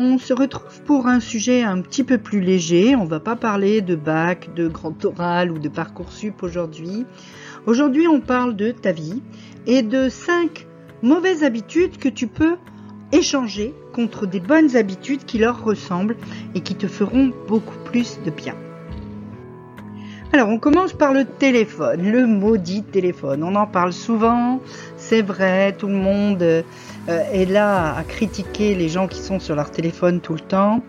On se retrouve pour un sujet un petit peu plus léger. On va pas parler de bac, de grand oral ou de parcours sup aujourd'hui. Aujourd'hui, on parle de ta vie et de cinq mauvaises habitudes que tu peux échanger contre des bonnes habitudes qui leur ressemblent et qui te feront beaucoup plus de bien. Alors, on commence par le téléphone, le maudit téléphone. On en parle souvent, c'est vrai, tout le monde euh, est là à critiquer les gens qui sont sur leur téléphone tout le temps.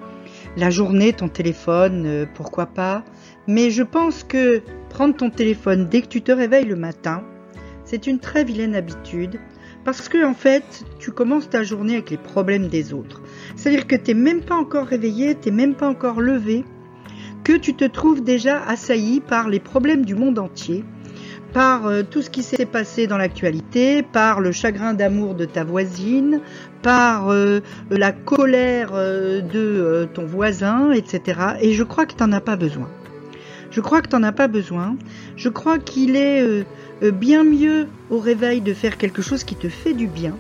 La journée, ton téléphone, euh, pourquoi pas. Mais je pense que prendre ton téléphone dès que tu te réveilles le matin, c'est une très vilaine habitude parce que en fait, tu commences ta journée avec les problèmes des autres. C'est-à-dire que tu n'es même pas encore réveillé, tu n'es même pas encore levé, que tu te trouves déjà assailli par les problèmes du monde entier, par euh, tout ce qui s'est passé dans l'actualité, par le chagrin d'amour de ta voisine, par euh, la colère euh, de ton voisin, etc. Et je crois que tu n'en as pas besoin. Je crois que tu n'en as pas besoin. Je crois qu'il est bien mieux au réveil de faire quelque chose qui te fait du bien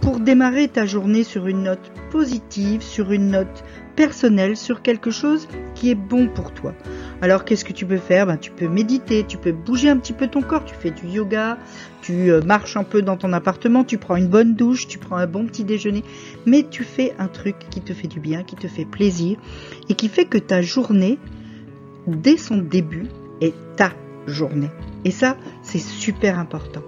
pour démarrer ta journée sur une note positive, sur une note personnelle, sur quelque chose qui est bon pour toi. Alors qu'est-ce que tu peux faire? Ben, Tu peux méditer, tu peux bouger un petit peu ton corps, tu fais du yoga, tu euh, marches un peu dans ton appartement, tu prends une bonne douche, tu prends un bon petit déjeuner, mais tu fais un truc qui te fait du bien, qui te fait plaisir et qui fait que ta journée, dès son début, est ta journée. Et ça, c'est super important.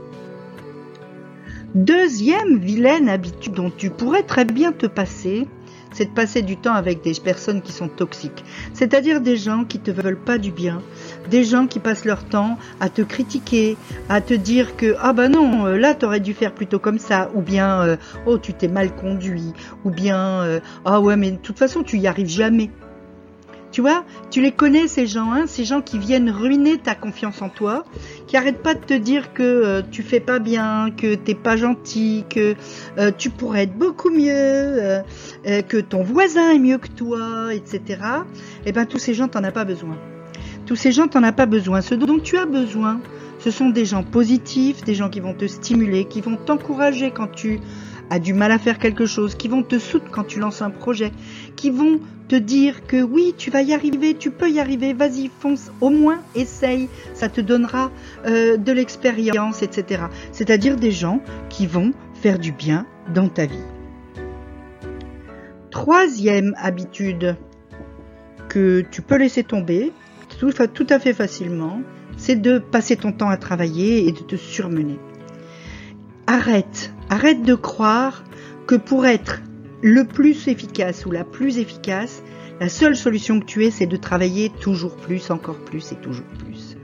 Deuxième vilaine habitude dont tu pourrais très bien te passer, c'est de passer du temps avec des personnes qui sont toxiques. C'est-à-dire des gens qui te veulent pas du bien, des gens qui passent leur temps à te critiquer, à te dire que ah bah non, euh, là t'aurais dû faire plutôt comme ça, ou bien euh, oh tu t'es mal conduit, ou bien euh, ah ouais mais de toute façon tu y arrives jamais. Tu vois, tu les connais ces gens, hein, ces gens qui viennent ruiner ta confiance en toi, qui arrêtent pas de te dire que euh, tu fais pas bien, que t'es pas gentil, que tu pourrais être beaucoup mieux, euh, que ton voisin est mieux que toi, etc. Eh ben tous ces gens t'en as pas besoin. Tous ces gens t'en as pas besoin. Ce dont tu as besoin, ce sont des gens positifs, des gens qui vont te stimuler, qui vont t'encourager quand tu as du mal à faire quelque chose, qui vont te soutenir quand tu lances un projet, qui vont te dire que oui, tu vas y arriver, tu peux y arriver, vas-y, fonce, au moins essaye, ça te donnera euh, de l'expérience, etc. C'est-à-dire des gens qui vont faire du bien dans ta vie. Troisième habitude que tu peux laisser tomber tout, à fait facilement, c'est de passer ton temps à travailler et de te surmener. Arrête, arrête de croire que pour être le plus efficace ou la plus efficace, la seule solution que tu aies, c'est de travailler toujours plus, encore plus et toujours plus.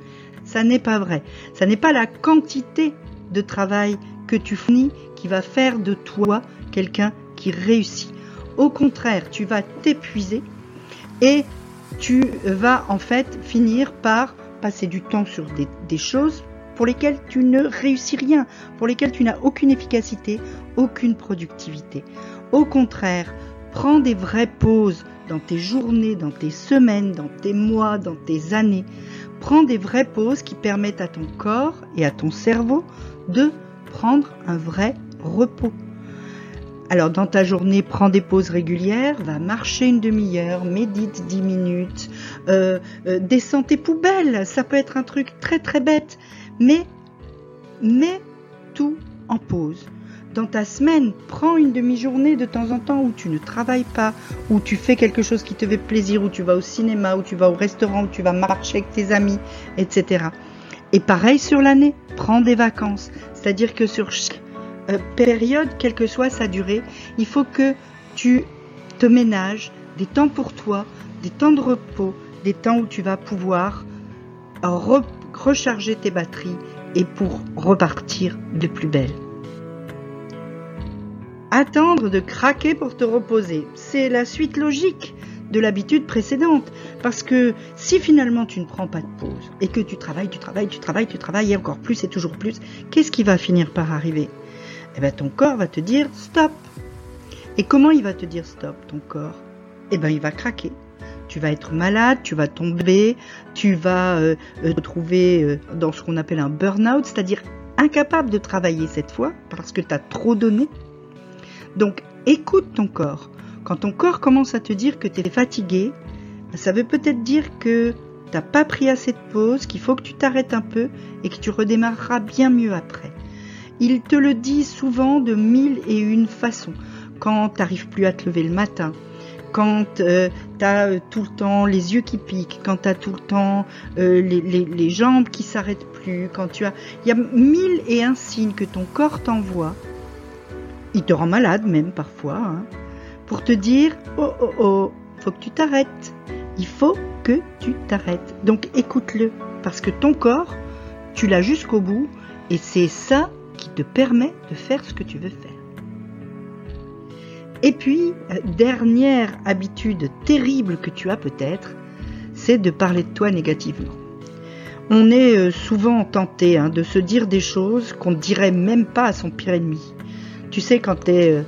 Ça n'est pas vrai. Ça n'est pas la quantité de travail que tu finis qui va faire de toi quelqu'un qui réussit. Au contraire, tu vas t'épuiser et tu vas en fait finir par passer du temps sur des, choses pour lesquelles tu ne réussis rien, pour lesquelles tu n'as aucune efficacité, aucune productivité. Au contraire, prends des vraies pauses dans tes journées, dans tes semaines, dans tes mois, dans tes années. Prends des vraies pauses qui permettent à ton corps et à ton cerveau de prendre un vrai repos. Alors dans ta journée, prends des pauses régulières, va marcher une demi-heure, médite dix minutes, euh, euh, descends tes poubelles, ça peut être un truc très très bête, mais mets tout en pause dans ta semaine, prends une demi-journée de temps en temps où tu ne travailles pas, où tu fais quelque chose qui te fait plaisir, où tu vas au cinéma, où tu vas au restaurant, où tu vas marcher avec tes amis, etc. Et pareil sur l'année, prends des vacances. C'est-à-dire que sur période, quelle que soit sa durée, il faut que tu te ménages des temps pour toi, des temps de repos, des temps où tu vas pouvoir recharger tes batteries et pour repartir de plus belle. Attendre de craquer pour te reposer. C'est la suite logique de l'habitude précédente. Parce que si finalement tu ne prends pas de pause et que tu travailles, tu travailles, tu travailles, tu travailles et encore plus et toujours plus, qu'est-ce qui va finir par arriver? Eh bien ton corps va te dire stop. Et comment il va te dire stop, ton corps? Eh bien il va craquer. Tu vas être malade, tu vas tomber, tu vas euh, euh, te trouver euh, dans ce qu'on appelle un burn-out, c'est-à-dire incapable de travailler cette fois parce que tu as trop donné. Donc écoute ton corps. Quand ton corps commence à te dire que tu es fatigué, ça veut peut-être dire que tu n'as pas pris assez de pause, qu'il faut que tu t'arrêtes un peu et que tu redémarreras bien mieux après. Il te le dit souvent de mille et une façons. Quand tu n'arrives plus à te lever le matin, quand euh, tu as euh, tout le temps les yeux qui piquent, quand tu as tout le temps euh, les, jambes qui s'arrêtent plus, quand tu as... Il y a mille et un signes que ton corps t'envoie. Il te rend malade même parfois. Hein pour te dire oh oh oh, faut que tu t'arrêtes. Il faut que tu t'arrêtes. Donc écoute-le parce que ton corps, tu l'as jusqu'au bout et c'est ça te permet de faire ce que tu veux faire. Et puis, euh, dernière habitude terrible que tu as peut-être, c'est de parler de toi négativement. On est euh, souvent tenté hein, de se dire des choses qu'on ne dirait même pas à son pire ennemi. Tu sais, quand tu es euh,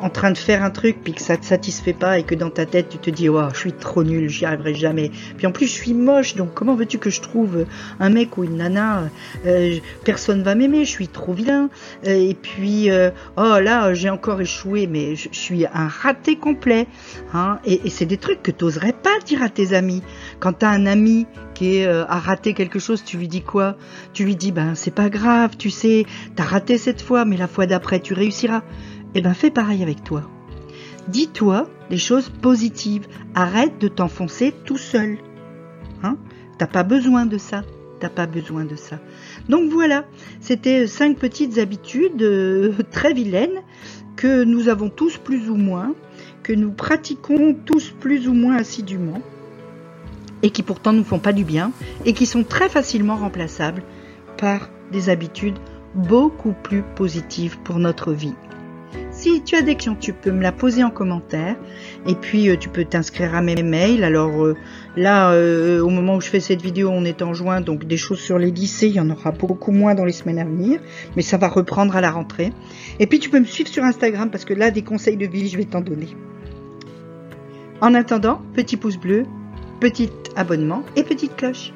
en train de faire un truc puis que ça te satisfait pas et que dans ta tête tu te dis oh je suis trop nul j'y arriverai jamais. Puis en plus je suis moche donc comment veux-tu que je trouve un mec ou une nana euh, personne va m'aimer je suis trop vilain. Euh, et puis euh, oh là j'ai encore échoué mais je, suis un raté complet hein. Et, c'est des trucs que t'oserais pas dire à tes amis. Quand t'as un ami qui a raté quelque chose tu lui dis quoi? Tu lui dis ben c'est pas grave tu sais t'as raté cette fois mais la fois d'après tu réussiras eh bien fais pareil avec toi. Dis-toi des choses positives. Arrête de t'enfoncer tout seul. Hein? T'as pas besoin de ça. T'as pas besoin de ça. Donc voilà, c'était cinq petites habitudes euh, très vilaines que nous avons tous plus ou moins, que nous pratiquons tous plus ou moins assidûment, et qui pourtant nous font pas du bien, et qui sont très facilement remplaçables par des habitudes beaucoup plus positives pour notre vie. Si tu as des questions, tu peux me la poser en commentaire. Et puis, euh, tu peux t'inscrire à mes mails. Alors euh, là, euh, au moment où je fais cette vidéo, on est en juin, donc des choses sur les lycées, il y en aura beaucoup moins dans les semaines à venir. Mais ça va reprendre à la rentrée. Et puis, tu peux me suivre sur Instagram parce que là, des conseils de vie, je vais t'en donner. En attendant, petit pouce bleu, petit abonnement et petite cloche.